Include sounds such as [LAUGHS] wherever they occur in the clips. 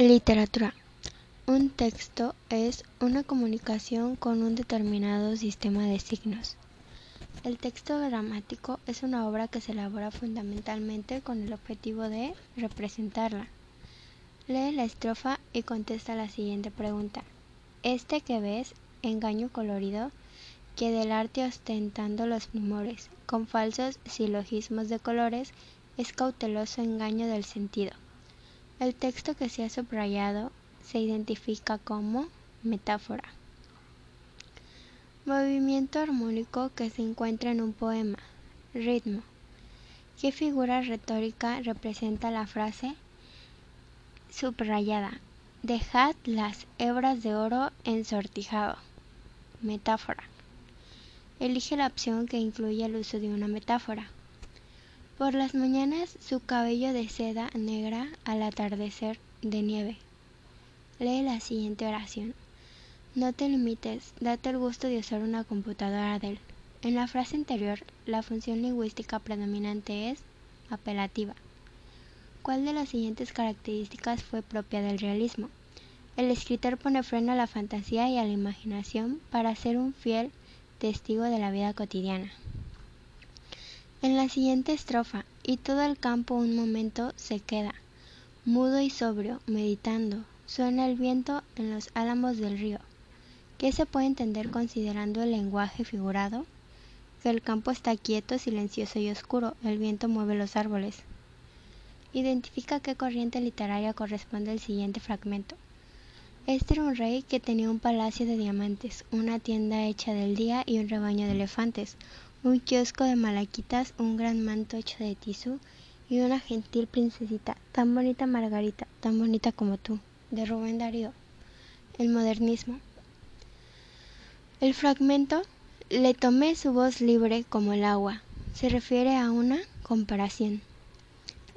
Literatura. Un texto es una comunicación con un determinado sistema de signos. El texto dramático es una obra que se elabora fundamentalmente con el objetivo de representarla. Lee la estrofa y contesta la siguiente pregunta. Este que ves, engaño colorido, que del arte ostentando los primores, con falsos silogismos de colores, es cauteloso engaño del sentido. El texto que se ha subrayado se identifica como metáfora. Movimiento armónico que se encuentra en un poema. Ritmo. ¿Qué figura retórica representa la frase subrayada? Dejad las hebras de oro ensortijado. Metáfora. Elige la opción que incluye el uso de una metáfora. Por las mañanas su cabello de seda negra al atardecer de nieve. Lee la siguiente oración. No te limites, date el gusto de usar una computadora Dell. En la frase anterior, la función lingüística predominante es apelativa. ¿Cuál de las siguientes características fue propia del realismo? El escritor pone freno a la fantasía y a la imaginación para ser un fiel testigo de la vida cotidiana. En la siguiente estrofa, y todo el campo un momento se queda, mudo y sobrio, meditando, suena el viento en los álamos del río. ¿Qué se puede entender considerando el lenguaje figurado? Que el campo está quieto, silencioso y oscuro, el viento mueve los árboles. Identifica qué corriente literaria corresponde al siguiente fragmento. Este era un rey que tenía un palacio de diamantes, una tienda hecha del día y un rebaño de elefantes, un kiosco de malaquitas, un gran manto hecho de tisú y una gentil princesita, tan bonita Margarita, tan bonita como tú, de Rubén Darío. El modernismo. El fragmento le tomé su voz libre como el agua. Se refiere a una comparación.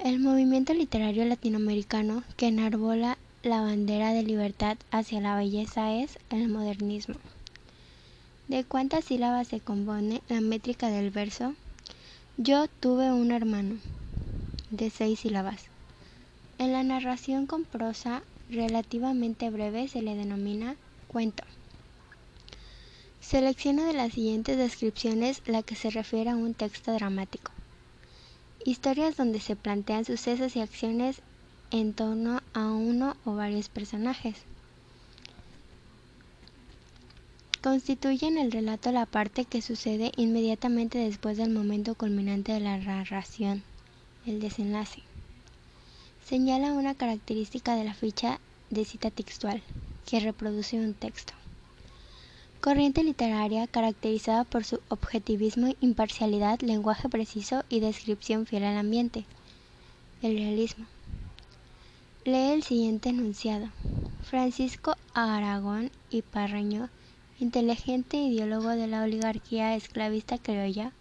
El movimiento literario latinoamericano que enarbola la bandera de libertad hacia la belleza es el modernismo. ¿De cuántas sílabas se compone la métrica del verso? Yo tuve un hermano. De seis sílabas. En la narración con prosa relativamente breve se le denomina cuento. Selecciona de las siguientes descripciones la que se refiere a un texto dramático. Historias donde se plantean sucesos y acciones en torno a uno o varios personajes. Constituyen el relato la parte que sucede inmediatamente después del momento culminante de la narración, el desenlace. Señala una característica de la ficha de cita textual, que reproduce un texto. Corriente literaria caracterizada por su objetivismo, imparcialidad, lenguaje preciso y descripción fiel al ambiente. El realismo. Lee el siguiente enunciado. Francisco Aragón y Parreño inteligente ideólogo de la oligarquía esclavista criolla,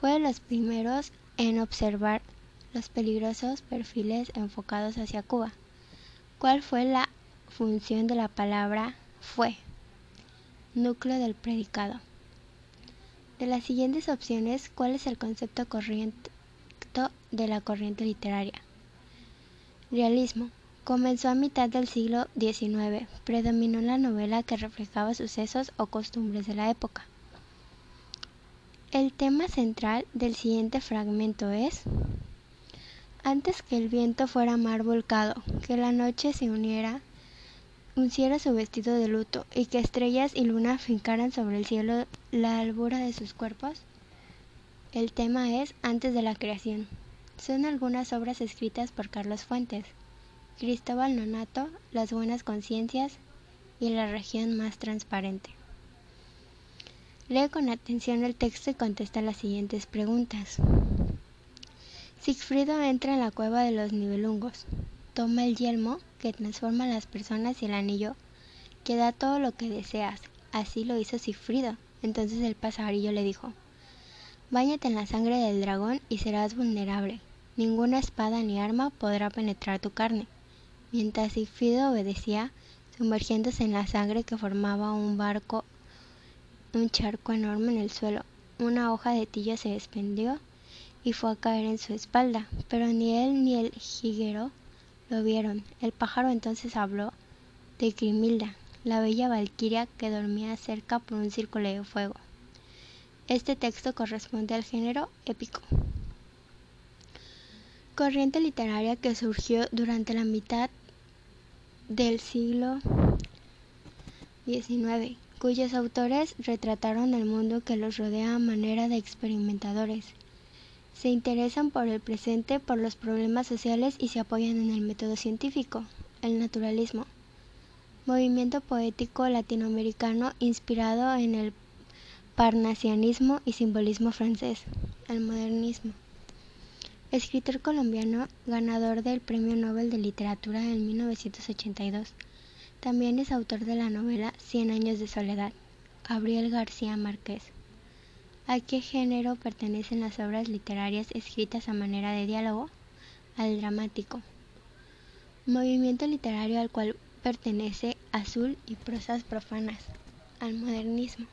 fue de los primeros en observar los peligrosos perfiles enfocados hacia Cuba. ¿Cuál fue la función de la palabra fue? Núcleo del predicado. De las siguientes opciones, ¿cuál es el concepto correcto de la corriente literaria? Realismo. Comenzó a mitad del siglo XIX. Predominó la novela que reflejaba sucesos o costumbres de la época. El tema central del siguiente fragmento es antes que el viento fuera mar volcado, que la noche se uniera, unciera su vestido de luto, y que estrellas y luna fincaran sobre el cielo la albura de sus cuerpos. El tema es antes de la creación. Son algunas obras escritas por Carlos Fuentes. Cristóbal Nonato, Las Buenas Conciencias y La Región Más Transparente. Lee con atención el texto y contesta las siguientes preguntas. Sigfrido entra en la cueva de los nivelungos. Toma el yelmo que transforma a las personas y el anillo que da todo lo que deseas. Así lo hizo Sigfrido. Entonces el pasarillo le dijo, Báñate en la sangre del dragón y serás vulnerable. Ninguna espada ni arma podrá penetrar tu carne mientras Sigfrido obedecía, sumergiéndose en la sangre que formaba un barco, un charco enorme en el suelo. Una hoja de tilla se desprendió y fue a caer en su espalda, pero ni él ni el jiguero lo vieron. El pájaro entonces habló de Grimilda, la bella valquiria que dormía cerca por un círculo de fuego. Este texto corresponde al género épico. Corriente literaria que surgió durante la mitad del siglo XIX, cuyos autores retrataron el mundo que los rodea a manera de experimentadores se interesan por el presente, por los problemas sociales y se apoyan en el método científico, el naturalismo. Movimiento poético latinoamericano inspirado en el parnasianismo y simbolismo francés, el modernismo. Escritor colombiano, ganador del Premio Nobel de Literatura en 1982. También es autor de la novela Cien años de soledad, Gabriel García Márquez. ¿A qué género pertenecen las obras literarias escritas a manera de diálogo? Al dramático. Movimiento literario al cual pertenece Azul y prosas profanas. Al modernismo.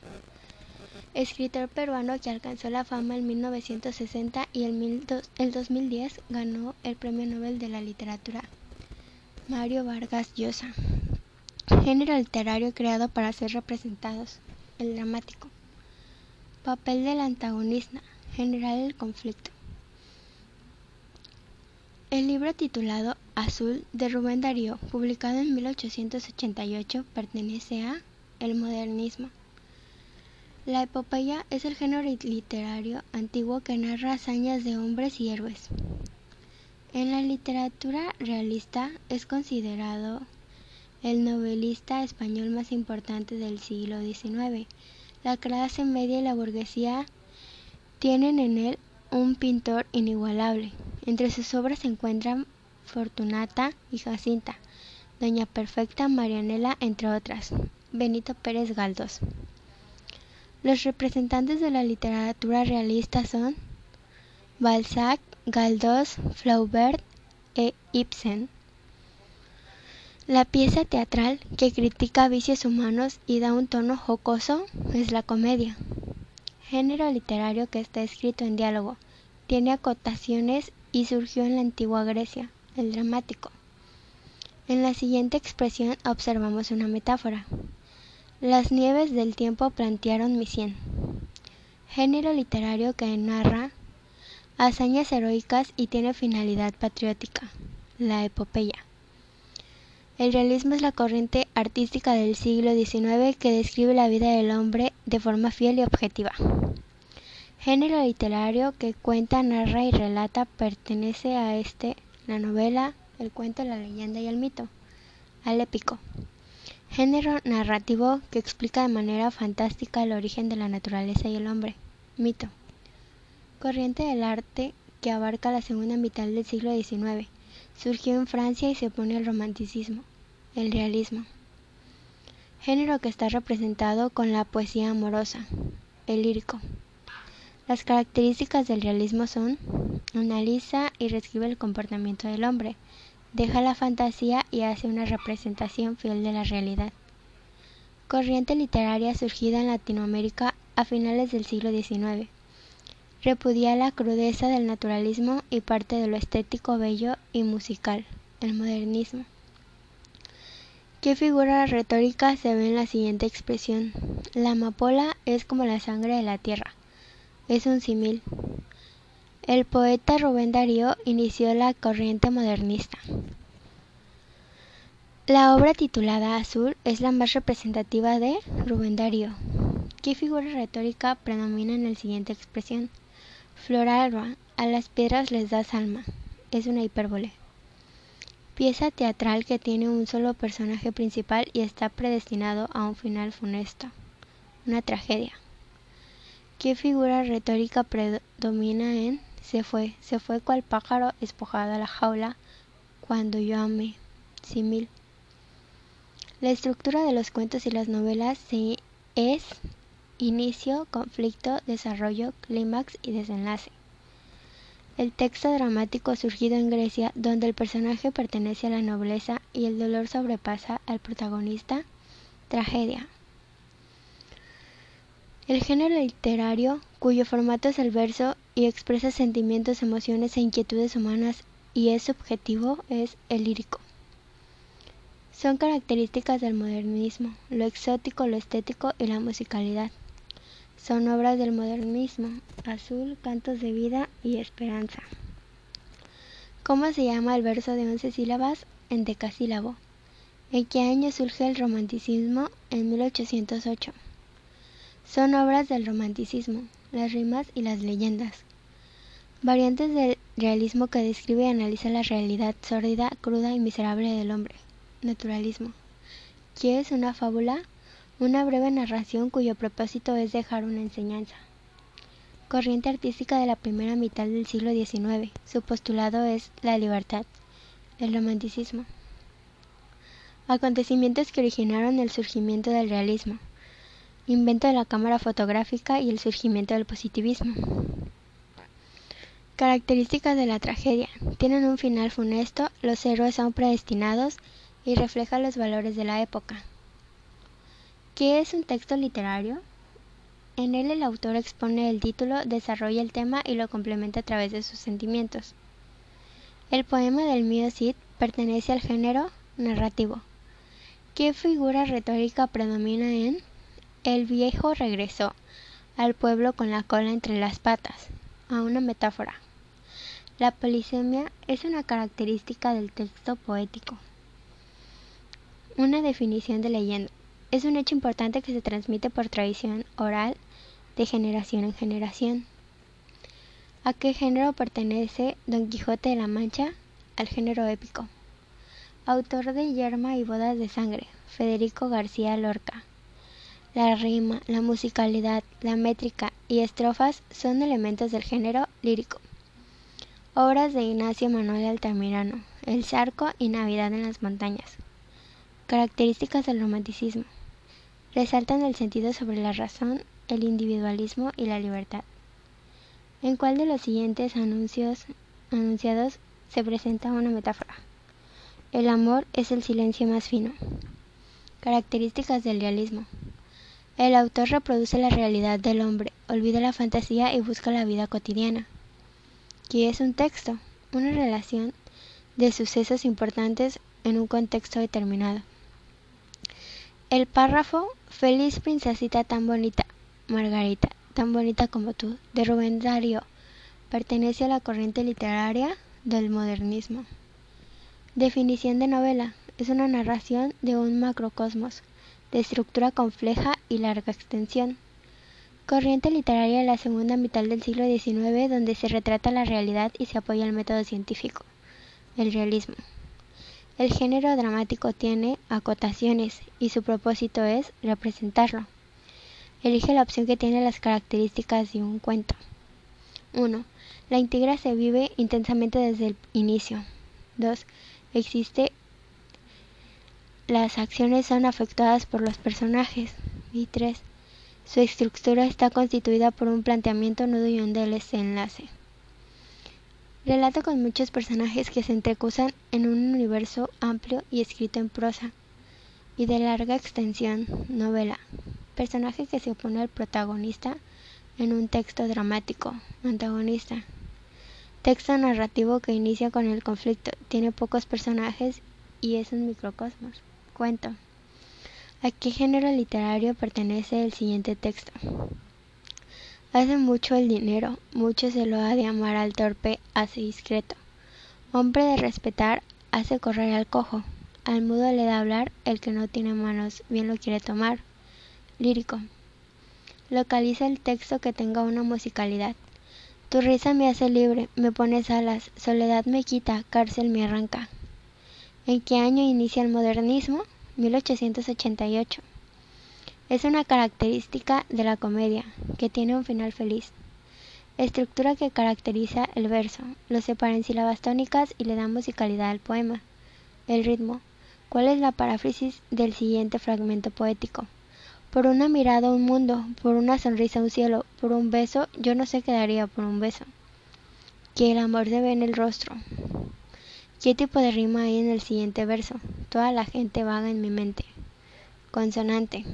Escritor peruano que alcanzó la fama en 1960 y el 2010 ganó el Premio Nobel de la Literatura. Mario Vargas Llosa. Género literario creado para ser representados. El dramático. Papel del antagonista, generar el conflicto. El libro titulado Azul de Rubén Darío, publicado en 1888, pertenece a el modernismo. La epopeya es el género literario antiguo que narra hazañas de hombres y héroes. En la literatura realista es considerado el novelista español más importante del siglo XIX la clase media y la burguesía tienen en él un pintor inigualable. Entre sus obras se encuentran Fortunata y Jacinta, Doña Perfecta, Marianela, entre otras. Benito Pérez Galdós. Los representantes de la literatura realista son Balzac, Galdós, Flaubert e Ibsen. La pieza teatral, que critica vicios humanos y da un tono jocoso, es la comedia. Género literario que está escrito en diálogo, tiene acotaciones y surgió en la antigua Grecia, el dramático. En la siguiente expresión observamos una metáfora. Las nieves del tiempo plantearon mi cien. Género literario que narra hazañas heroicas y tiene finalidad patriótica, la epopeya. El realismo es la corriente artística del siglo XIX que describe la vida del hombre de forma fiel y objetiva. Género literario que cuenta, narra y relata pertenece a este la novela, el cuento, la leyenda y el mito, al épico. Género narrativo que explica de manera fantástica el origen de la naturaleza y el hombre, mito. Corriente del arte que abarca la segunda mitad del siglo XIX. Surgió en Francia y se opone al romanticismo el realismo. Género que está representado con la poesía amorosa, el lírico. Las características del realismo son analiza y reescribe el comportamiento del hombre, deja la fantasía y hace una representación fiel de la realidad. Corriente literaria surgida en Latinoamérica a finales del siglo XIX. Repudia la crudeza del naturalismo y parte de lo estético bello y musical, el modernismo. ¿Qué figura retórica se ve en la siguiente expresión? La amapola es como la sangre de la tierra. Es un símil. El poeta Rubén Darío inició la corriente modernista. La obra titulada Azul es la más representativa de Rubén Darío. ¿Qué figura retórica predomina en la siguiente expresión? Floralba, a las piedras les das alma. Es una hipérbole. Pieza teatral que tiene un solo personaje principal y está predestinado a un final funesto. Una tragedia. ¿Qué figura retórica predomina en se fue, se fue cual pájaro espojado a la jaula cuando yo amé? Simil. La estructura de los cuentos y las novelas es inicio, conflicto, desarrollo, clímax y desenlace. El texto dramático surgido en Grecia, donde el personaje pertenece a la nobleza y el dolor sobrepasa al protagonista, tragedia. El género literario, cuyo formato es el verso y expresa sentimientos, emociones e inquietudes humanas, y es subjetivo es el lírico. Son características del modernismo, lo exótico, lo estético y la musicalidad. Son obras del modernismo, Azul, Cantos de Vida y Esperanza. ¿Cómo se llama el verso de once sílabas en decasílabo? ¿En qué año surge el romanticismo? En 1808. Son obras del romanticismo, las rimas y las leyendas. Variantes del realismo que describe y analiza la realidad sórdida, cruda y miserable del hombre. Naturalismo. ¿Qué es una fábula? Una breve narración cuyo propósito es dejar una enseñanza. Corriente artística de la primera mitad del siglo XIX. Su postulado es la libertad. El romanticismo. Acontecimientos que originaron el surgimiento del realismo invento de la cámara fotográfica y el surgimiento del positivismo. Características de la tragedia. Tienen un final funesto, los héroes son predestinados y reflejan los valores de la época. ¿Qué es un texto literario? En él el autor expone el título, desarrolla el tema y lo complementa a través de sus sentimientos. El poema del mío Cid pertenece al género narrativo. ¿Qué figura retórica predomina en el viejo regresó al pueblo con la cola entre las patas, a una metáfora. La polisemia es una característica del texto poético. Una definición de leyenda. Es un hecho importante que se transmite por tradición oral de generación en generación. ¿A qué género pertenece Don Quijote de la Mancha? Al género épico. Autor de Yerma y Bodas de Sangre, Federico García Lorca. La rima, la musicalidad, la métrica y estrofas son elementos del género lírico. Obras de Ignacio Manuel Altamirano, El Zarco y Navidad en las Montañas. Características del romanticismo. Resaltan el sentido sobre la razón, el individualismo y la libertad. ¿En cuál de los siguientes anuncios anunciados se presenta una metáfora? El amor es el silencio más fino. Características del realismo. El autor reproduce la realidad del hombre, olvida la fantasía y busca la vida cotidiana. ¿Qué es un texto? Una relación de sucesos importantes en un contexto determinado. El párrafo Feliz princesita tan bonita, Margarita, tan bonita como tú, de Rubén Darío, pertenece a la corriente literaria del modernismo. Definición de novela. Es una narración de un macrocosmos de estructura compleja y larga extensión. Corriente literaria de la segunda mitad del siglo XIX donde se retrata la realidad y se apoya el método científico, el realismo. El género dramático tiene acotaciones y su propósito es representarlo. Elige la opción que tiene las características de un cuento. 1. La intriga se vive intensamente desde el inicio. 2. Existe las acciones son afectadas por los personajes. Y 3. Su estructura está constituida por un planteamiento, nudo y un desenlace. Relato con muchos personajes que se entrecruzan en un universo amplio y escrito en prosa y de larga extensión, novela. Personaje que se opone al protagonista en un texto dramático, antagonista. Texto narrativo que inicia con el conflicto, tiene pocos personajes y es un microcosmos. Cuento. ¿A qué género literario pertenece el siguiente texto? Hace mucho el dinero, mucho se lo ha de amar al torpe, hace discreto. Hombre de respetar, hace correr al cojo. Al mudo le da hablar, el que no tiene manos, bien lo quiere tomar. Lírico. Localiza el texto que tenga una musicalidad. Tu risa me hace libre, me pones alas, soledad me quita, cárcel me arranca. ¿En qué año inicia el modernismo? 1888. Es una característica de la comedia, que tiene un final feliz. Estructura que caracteriza el verso, lo separa en sílabas tónicas y le da musicalidad al poema. El ritmo. ¿Cuál es la paráfrasis del siguiente fragmento poético? Por una mirada un mundo, por una sonrisa un cielo, por un beso yo no sé qué daría por un beso. Que el amor se ve en el rostro, ¿Qué tipo de rima hay en el siguiente verso? Toda la gente vaga en mi mente. Consonante.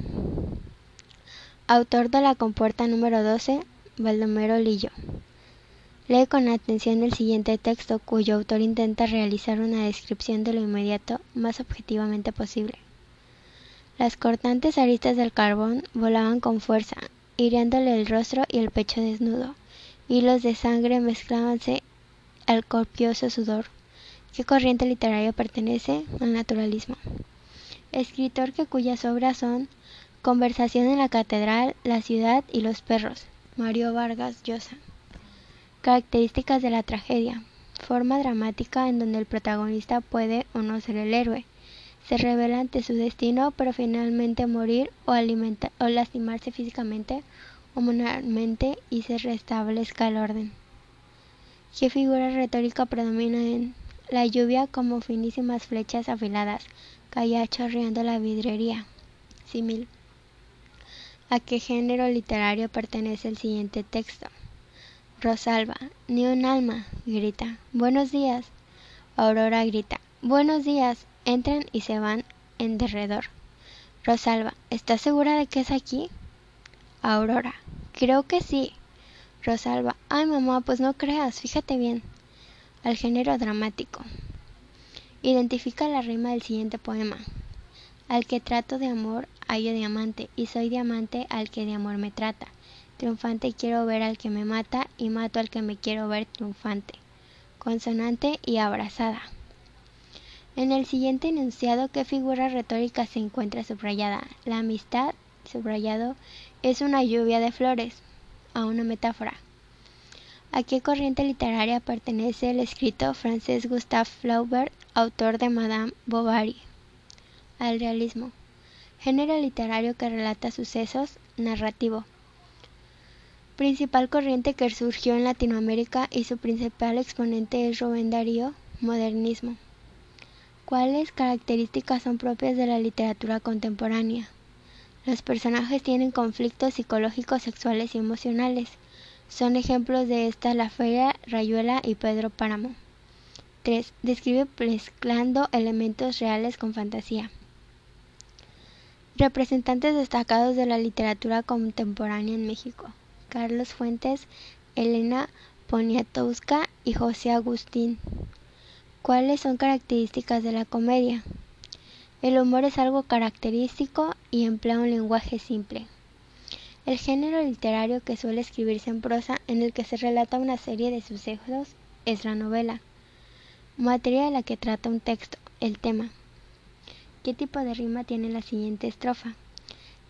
Autor de la compuerta número 12, Baldomero Lillo. Lee con atención el siguiente texto, cuyo autor intenta realizar una descripción de lo inmediato más objetivamente posible. Las cortantes aristas del carbón volaban con fuerza, hiriéndole el rostro y el pecho desnudo. Hilos de sangre mezclábanse al copioso sudor. ¿Qué corriente literaria pertenece al naturalismo? Escritor que cuyas obras son Conversación en la Catedral, La Ciudad y los Perros, Mario Vargas Llosa. Características de la tragedia. Forma dramática en donde el protagonista puede o no ser el héroe. Se revela ante su destino, pero finalmente morir o, o lastimarse físicamente o moralmente y se restablezca el orden. ¿Qué figura retórica predomina en la lluvia como finísimas flechas afiladas? Caía chorreando la vidrería. Simil. ¿A qué género literario pertenece el siguiente texto? Rosalba, ni un alma, grita. Buenos días. Aurora grita. Buenos días. Entran y se van en derredor. Rosalba, ¿estás segura de que es aquí? Aurora, creo que sí. Rosalba, ay mamá, pues no creas, fíjate bien. Al género dramático. Identifica la rima del siguiente poema. Al que trato de amor, hallo diamante, y soy diamante al que de amor me trata. Triunfante quiero ver al que me mata y mato al que me quiero ver triunfante. Consonante y abrazada. En el siguiente enunciado, ¿qué figura retórica se encuentra subrayada? La amistad, subrayado, es una lluvia de flores, a una metáfora. ¿A qué corriente literaria pertenece el escrito francés Gustave Flaubert, autor de Madame Bovary? Al realismo. Género literario que relata sucesos, narrativo principal corriente que surgió en Latinoamérica y su principal exponente es Rubén Darío, modernismo. ¿Cuáles características son propias de la literatura contemporánea? Los personajes tienen conflictos psicológicos, sexuales y emocionales. Son ejemplos de esta La Feria, Rayuela y Pedro Páramo. 3. Describe mezclando elementos reales con fantasía. Representantes destacados de la literatura contemporánea en México. Carlos Fuentes, Elena Poniatowska y José Agustín. ¿Cuáles son características de la comedia? El humor es algo característico y emplea un lenguaje simple. El género literario que suele escribirse en prosa en el que se relata una serie de sucesos es la novela, materia de la que trata un texto, el tema. ¿Qué tipo de rima tiene la siguiente estrofa?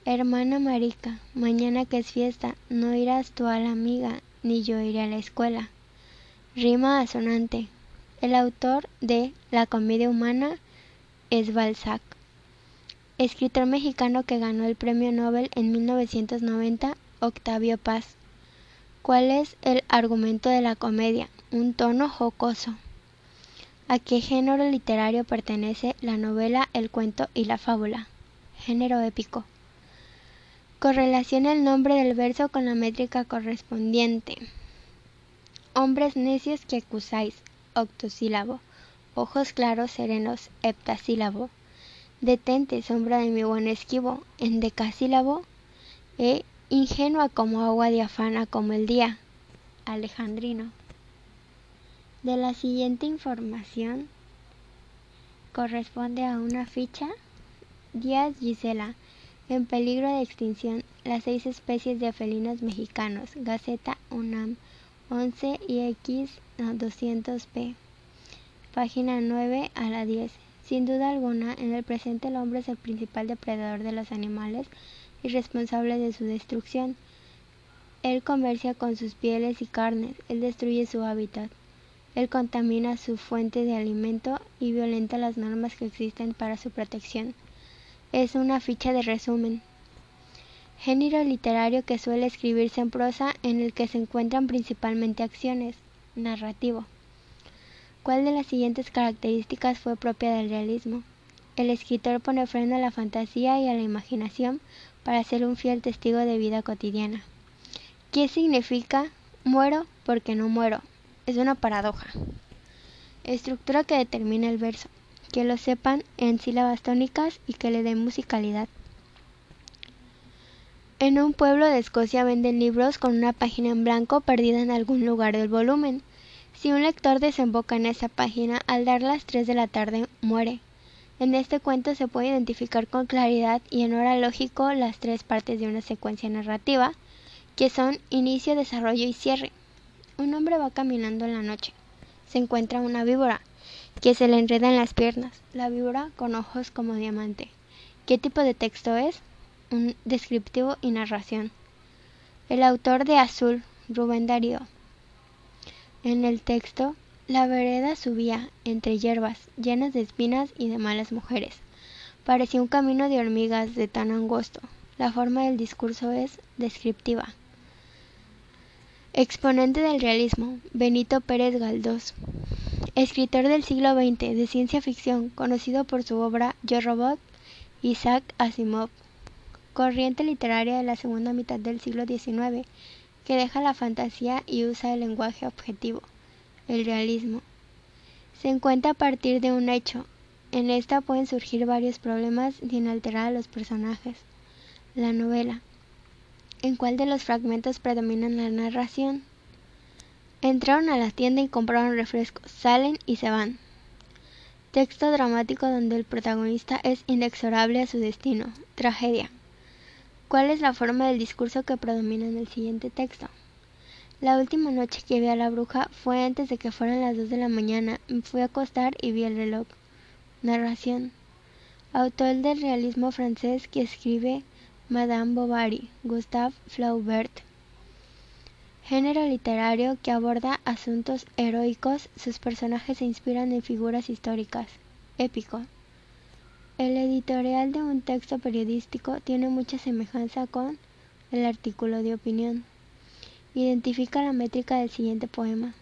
Hermana marica, mañana que es fiesta, no irás tú a la amiga, ni yo iré a la escuela. Rima asonante. El autor de La comedia humana es Balzac. Escritor mexicano que ganó el premio Nobel en 1990, Octavio Paz. ¿Cuál es el argumento de la comedia? Un tono jocoso. ¿A qué género literario pertenece la novela, el cuento y la fábula? Género épico. Correlaciona el nombre del verso con la métrica correspondiente. Hombres necios que acusáis, octosílabo. Ojos claros, serenos, heptasílabo. Detente, sombra de mi buen esquivo, en decasílabo. E ingenua como agua diafana como el día. Alejandrino. De la siguiente información corresponde a una ficha. Díaz Gisela en peligro de extinción las seis especies de felinos mexicanos. Gaceta UNAM 11 IX 200p. Página 9 a la 10. Sin duda alguna, en el presente el hombre es el principal depredador de los animales y responsable de su destrucción. Él comercia con sus pieles y carnes, él destruye su hábitat, él contamina su fuente de alimento y violenta las normas que existen para su protección es una ficha de resumen. Género literario que suele escribirse en prosa en el que se encuentran principalmente acciones. Narrativo. ¿Cuál de las siguientes características fue propia del realismo? El escritor pone freno a la fantasía y a la imaginación para ser un fiel testigo de vida cotidiana. ¿Qué significa muero porque no muero? Es una paradoja. Estructura que determina el verso que lo sepan en sílabas tónicas y que le den musicalidad. En un pueblo de Escocia venden libros con una página en blanco perdida en algún lugar del volumen. Si un lector desemboca en esa página al dar las tres de la tarde, muere. En este cuento se puede identificar con claridad y en hora lógico las tres partes de una secuencia narrativa, que son inicio, desarrollo y cierre. Un hombre va caminando en la noche. Se encuentra una víbora, que se le enreda en las piernas. La víbora con ojos como diamante. ¿Qué tipo de texto es? Un descriptivo y narración. El autor de Azul, Rubén Darío. En el texto, la vereda subía entre hierbas llenas de espinas y de malas mujeres. Parecía un camino de hormigas de tan angosto. La forma del discurso es descriptiva. Exponente del realismo, Benito Pérez Galdós. Escritor del siglo XX de ciencia ficción, conocido por su obra Yo Robot, Isaac Asimov. Corriente literaria de la segunda mitad del siglo XIX, que deja la fantasía y usa el lenguaje objetivo, el realismo. Se encuentra a partir de un hecho. En esta pueden surgir varios problemas sin alterar a los personajes. La novela. ¿En cuál de los fragmentos predomina la narración? Entraron a la tienda y compraron refrescos, salen y se van. Texto dramático donde el protagonista es inexorable a su destino. Tragedia. ¿Cuál es la forma del discurso que predomina en el siguiente texto? La última noche que vi a la bruja fue antes de que fueran las dos de la mañana. Me fui a acostar y vi el reloj. Narración. Autor del realismo francés que escribe Madame Bovary, Gustave Flaubert. Género literario que aborda asuntos heroicos, sus personajes se inspiran en figuras históricas. Épico. El editorial de un texto periodístico tiene mucha semejanza con el artículo de opinión. Identifica la métrica del siguiente poema.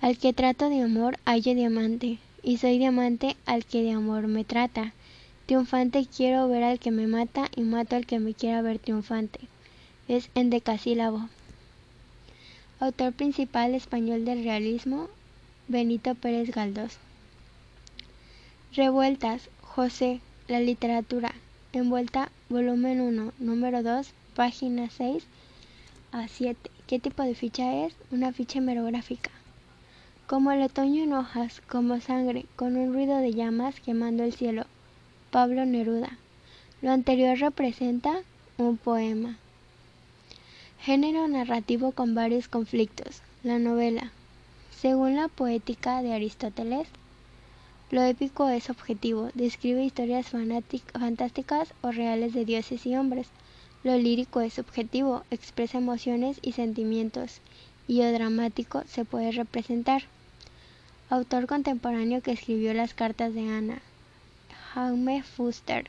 Al que trato de amor hallo diamante, y soy diamante al que de amor me trata. Triunfante quiero ver al que me mata y mato al que me quiera ver triunfante. Es en decasílabo. Autor principal español del realismo, Benito Pérez Galdós. Revueltas, José, la literatura, envuelta, volumen 1, número 2, página 6 a 7. ¿Qué tipo de ficha es? Una ficha hemerográfica. Como el otoño en hojas, como sangre, con un ruido de llamas quemando el cielo. Pablo Neruda. Lo anterior representa un poema. Género narrativo con varios conflictos. La novela. Según la poética de Aristóteles, lo épico es objetivo, describe historias fantásticas o reales de dioses y hombres. Lo lírico es subjetivo, expresa emociones y sentimientos, y lo dramático se puede representar. Autor contemporáneo que escribió las cartas de Ana. Jaume Fuster.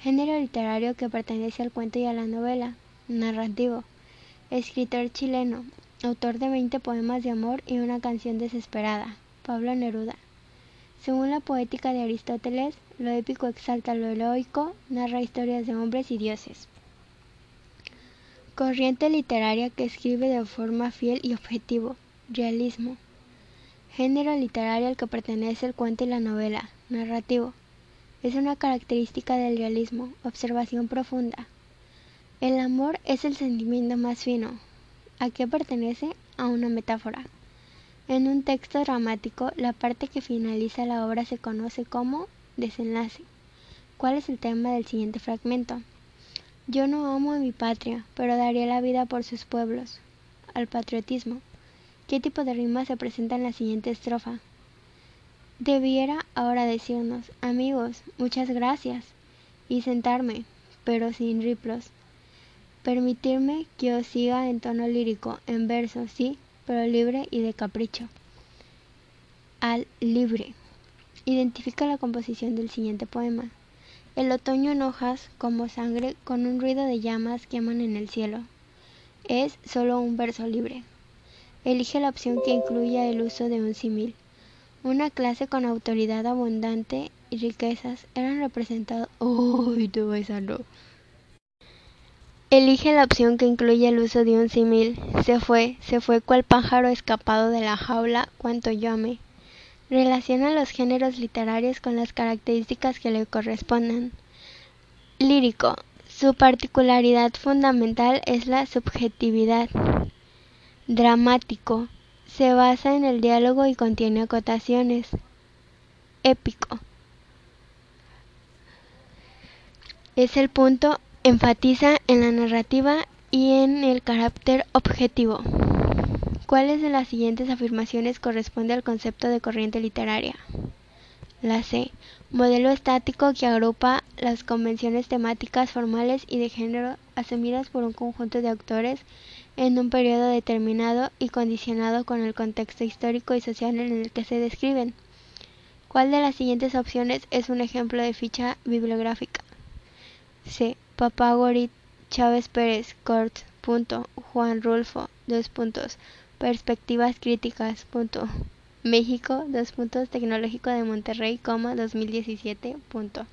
Género literario que pertenece al cuento y a la novela. Narrativo. Escritor chileno. Autor de 20 poemas de amor y una canción desesperada. Pablo Neruda. Según la poética de Aristóteles, lo épico exalta lo heroico, narra historias de hombres y dioses. Corriente literaria que escribe de forma fiel y objetivo. Realismo. Género literario al que pertenece el cuento y la novela. Narrativo. Es una característica del realismo, observación profunda. El amor es el sentimiento más fino. ¿A qué pertenece? A una metáfora. En un texto dramático, la parte que finaliza la obra se conoce como desenlace. ¿Cuál es el tema del siguiente fragmento? Yo no amo a mi patria, pero daría la vida por sus pueblos. Al patriotismo. ¿Qué tipo de rima se presenta en la siguiente estrofa? Debiera ahora decirnos, amigos, muchas gracias, y sentarme, pero sin riplos. Permitirme que os siga en tono lírico, en verso, sí, pero libre y de capricho. Al libre. Identifica la composición del siguiente poema. El otoño en hojas como sangre con un ruido de llamas queman en el cielo. Es solo un verso libre. Elige la opción que incluya el uso de un símil. Una clase con autoridad abundante y riquezas eran representados. ¡Uy, [LAUGHS] oh, esa no! Elige la opción que incluye el uso de un símil. Se fue, se fue cual pájaro escapado de la jaula, cuanto yo amé. Relaciona los géneros literarios con las características que le correspondan. Lírico. Su particularidad fundamental es la subjetividad. Dramático. Se basa en el diálogo y contiene acotaciones. Épico. Es el punto, enfatiza en la narrativa y en el carácter objetivo. ¿Cuáles de las siguientes afirmaciones corresponde al concepto de corriente literaria? La C. Modelo estático que agrupa las convenciones temáticas formales y de género asumidas por un conjunto de autores en un periodo determinado y condicionado con el contexto histórico y social en el que se describen. ¿Cuál de las siguientes opciones es un ejemplo de ficha bibliográfica? C. Papagorit, Chávez Pérez, Cort. Juan Rulfo, dos puntos. Perspectivas críticas. Punto. México, dos puntos. Tecnológico de Monterrey, 2017. Punto.